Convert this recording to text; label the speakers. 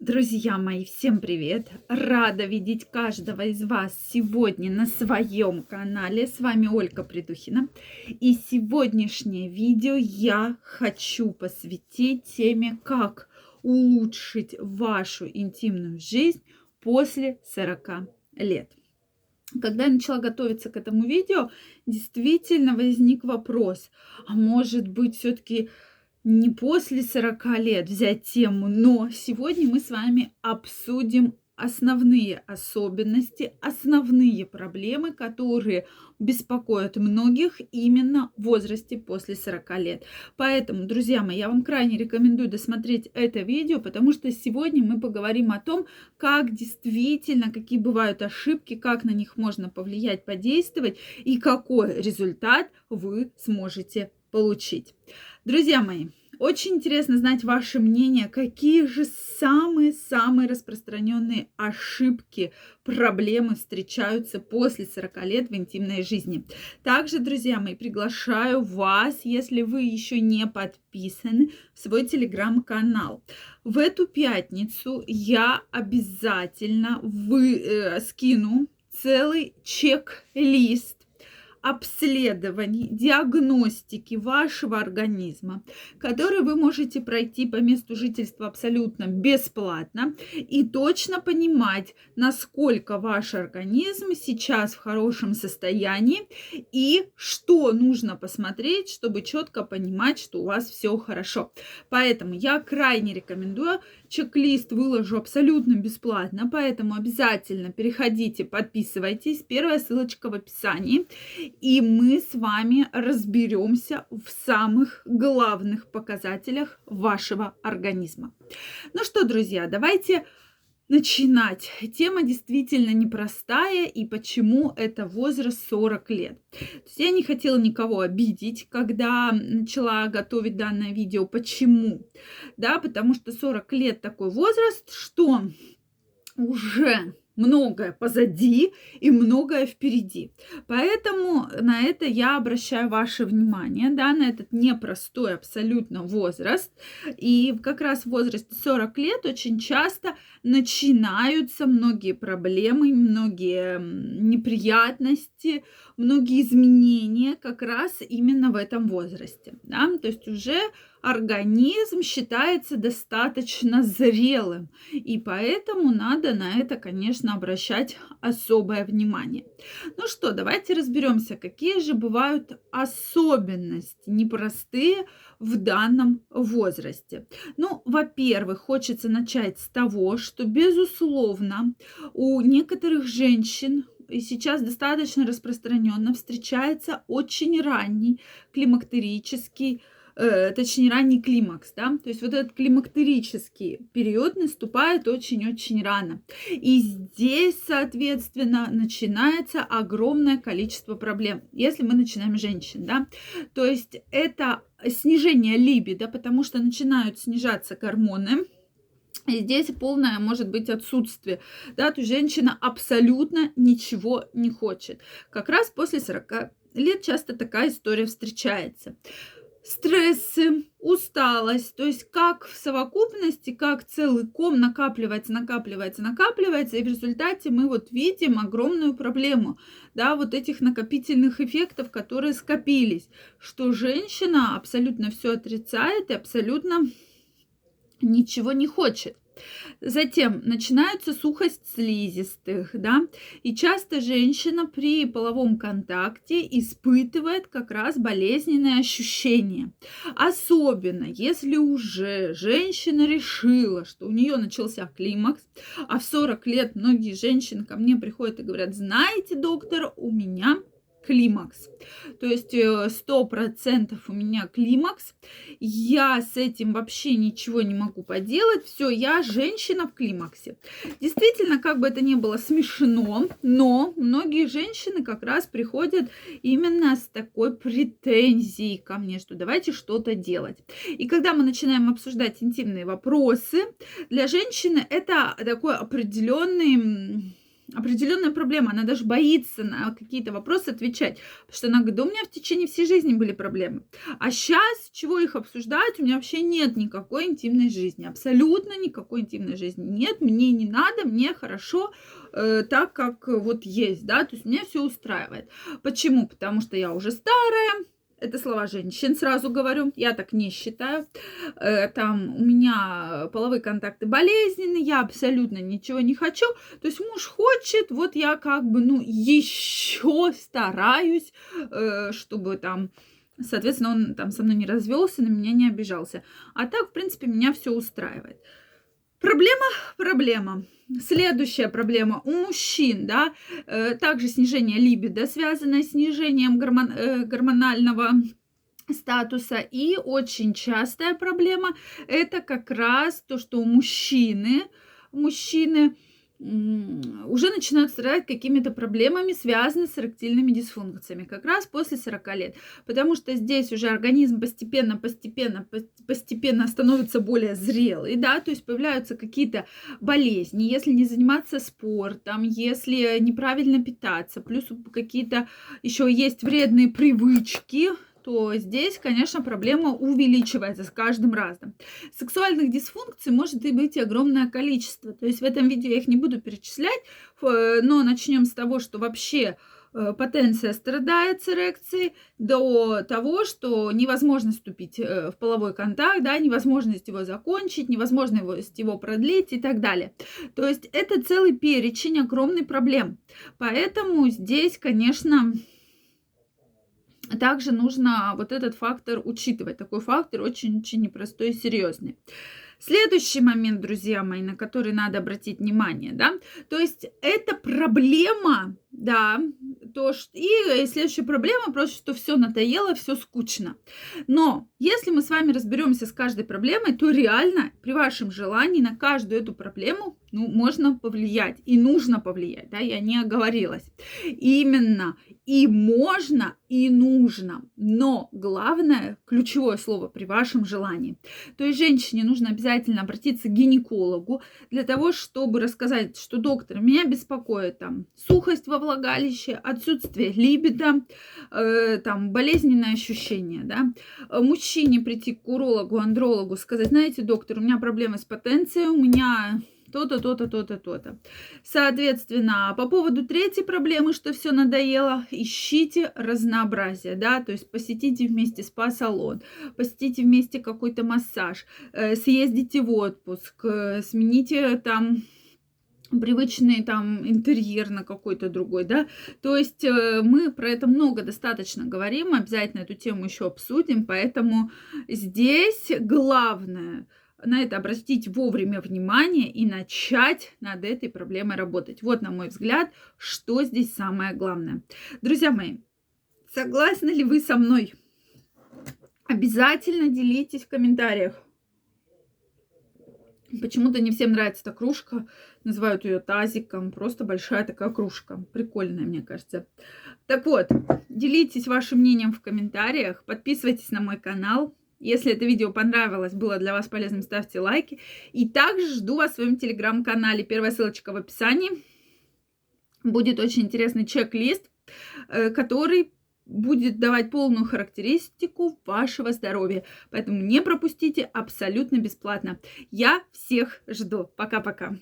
Speaker 1: Друзья мои, всем привет! Рада видеть каждого из вас сегодня на своем канале. С вами Ольга Придухина. И сегодняшнее видео я хочу посвятить теме, как улучшить вашу интимную жизнь после 40 лет. Когда я начала готовиться к этому видео, действительно возник вопрос, а может быть все-таки не после 40 лет взять тему, но сегодня мы с вами обсудим основные особенности, основные проблемы, которые беспокоят многих именно в возрасте после 40 лет. Поэтому, друзья мои, я вам крайне рекомендую досмотреть это видео, потому что сегодня мы поговорим о том, как действительно, какие бывают ошибки, как на них можно повлиять, подействовать и какой результат вы сможете получить. Друзья мои, очень интересно знать ваше мнение, какие же самые-самые распространенные ошибки, проблемы встречаются после 40 лет в интимной жизни. Также, друзья мои, приглашаю вас, если вы еще не подписаны, в свой телеграм-канал. В эту пятницу я обязательно вы, э, скину целый чек-лист обследований, диагностики вашего организма, который вы можете пройти по месту жительства абсолютно бесплатно и точно понимать, насколько ваш организм сейчас в хорошем состоянии и что нужно посмотреть, чтобы четко понимать, что у вас все хорошо. Поэтому я крайне рекомендую чек-лист выложу абсолютно бесплатно, поэтому обязательно переходите, подписывайтесь. Первая ссылочка в описании. И мы с вами разберемся в самых главных показателях вашего организма. Ну что, друзья, давайте начинать. Тема действительно непростая, и почему это возраст 40 лет. То есть я не хотела никого обидеть, когда начала готовить данное видео. Почему? Да, потому что 40 лет такой возраст, что уже многое позади и многое впереди. Поэтому на это я обращаю ваше внимание, да, на этот непростой абсолютно возраст. И как раз в возрасте 40 лет очень часто начинаются многие проблемы, многие неприятности, многие изменения как раз именно в этом возрасте. Да? То есть уже организм считается достаточно зрелым, и поэтому надо на это, конечно, обращать особое внимание. Ну что, давайте разберемся, какие же бывают особенности непростые в данном возрасте. Ну, во-первых, хочется начать с того, что, безусловно, у некоторых женщин и сейчас достаточно распространенно встречается очень ранний климактерический э, точнее ранний климакс, да, то есть вот этот климактерический период наступает очень-очень рано. И здесь, соответственно, начинается огромное количество проблем, если мы начинаем женщин, да, то есть это снижение либидо, потому что начинают снижаться гормоны, и здесь полное может быть отсутствие. Да, то есть женщина абсолютно ничего не хочет. Как раз после 40 лет часто такая история встречается стрессы, усталость, то есть как в совокупности, как целый ком накапливается, накапливается, накапливается, и в результате мы вот видим огромную проблему, да, вот этих накопительных эффектов, которые скопились, что женщина абсолютно все отрицает и абсолютно ничего не хочет. Затем начинается сухость слизистых, да, и часто женщина при половом контакте испытывает как раз болезненные ощущения. Особенно, если уже женщина решила, что у нее начался климакс, а в 40 лет многие женщины ко мне приходят и говорят, знаете, доктор, у меня климакс. То есть э, сто процентов у меня климакс. Я с этим вообще ничего не могу поделать. Все, я женщина в климаксе. Действительно, как бы это ни было смешно, но многие женщины как раз приходят именно с такой претензией ко мне, что давайте что-то делать. И когда мы начинаем обсуждать интимные вопросы, для женщины это такой определенный определенная проблема. Она даже боится на какие-то вопросы отвечать. Потому что она говорит, да у меня в течение всей жизни были проблемы. А сейчас, чего их обсуждать, у меня вообще нет никакой интимной жизни. Абсолютно никакой интимной жизни нет. Мне не надо, мне хорошо э, так, как вот есть, да. То есть меня все устраивает. Почему? Потому что я уже старая, это слова женщин, сразу говорю. Я так не считаю. Э, там у меня половые контакты болезненные, я абсолютно ничего не хочу. То есть муж хочет, вот я как бы, ну, еще стараюсь, э, чтобы там Соответственно, он там со мной не развелся, на меня не обижался. А так, в принципе, меня все устраивает. Проблема, проблема. Следующая проблема у мужчин, да, э, также снижение либидо, связанное с снижением гормон, э, гормонального статуса. И очень частая проблема это как раз то, что у мужчины, мужчины уже начинают страдать какими-то проблемами, связанными с эректильными дисфункциями, как раз после 40 лет. Потому что здесь уже организм постепенно, постепенно, постепенно становится более зрелый, да, то есть появляются какие-то болезни, если не заниматься спортом, если неправильно питаться, плюс какие-то еще есть вредные привычки, то здесь, конечно, проблема увеличивается с каждым разом. Сексуальных дисфункций может и быть огромное количество. То есть в этом видео я их не буду перечислять, но начнем с того, что вообще э, потенция страдает с эрекцией, до того, что невозможно вступить э, в половой контакт, да, невозможность его закончить, невозможность его продлить и так далее. То есть это целый перечень огромный проблем. Поэтому здесь, конечно, также нужно вот этот фактор учитывать. Такой фактор очень-очень непростой и серьезный. Следующий момент, друзья мои, на который надо обратить внимание, да, то есть это проблема, да, то, что... и следующая проблема просто, что все надоело, все скучно. Но если мы с вами разберемся с каждой проблемой, то реально при вашем желании на каждую эту проблему ну, можно повлиять и нужно повлиять, да, я не оговорилась. Именно и можно, и нужно. Но главное, ключевое слово при вашем желании. То есть женщине нужно обязательно обратиться к гинекологу для того, чтобы рассказать, что доктор, меня беспокоит там сухость во влагалище, отсутствие либидо, э, там болезненное ощущение, да. Мужчине прийти к урологу, андрологу, сказать, знаете, доктор, у меня проблемы с потенцией, у меня то-то, то-то, то-то, то-то. Соответственно, по поводу третьей проблемы, что все надоело, ищите разнообразие, да, то есть посетите вместе спа-салон, посетите вместе какой-то массаж, э, съездите в отпуск, э, смените там привычный там интерьер на какой-то другой, да, то есть э, мы про это много достаточно говорим, обязательно эту тему еще обсудим, поэтому здесь главное – на это обратить вовремя внимание и начать над этой проблемой работать. Вот, на мой взгляд, что здесь самое главное. Друзья мои, согласны ли вы со мной? Обязательно делитесь в комментариях. Почему-то не всем нравится эта кружка. Называют ее тазиком. Просто большая такая кружка. Прикольная, мне кажется. Так вот, делитесь вашим мнением в комментариях. Подписывайтесь на мой канал. Если это видео понравилось, было для вас полезным, ставьте лайки. И также жду вас в своем телеграм-канале. Первая ссылочка в описании. Будет очень интересный чек-лист, э, который будет давать полную характеристику вашего здоровья. Поэтому не пропустите абсолютно бесплатно. Я всех жду. Пока-пока.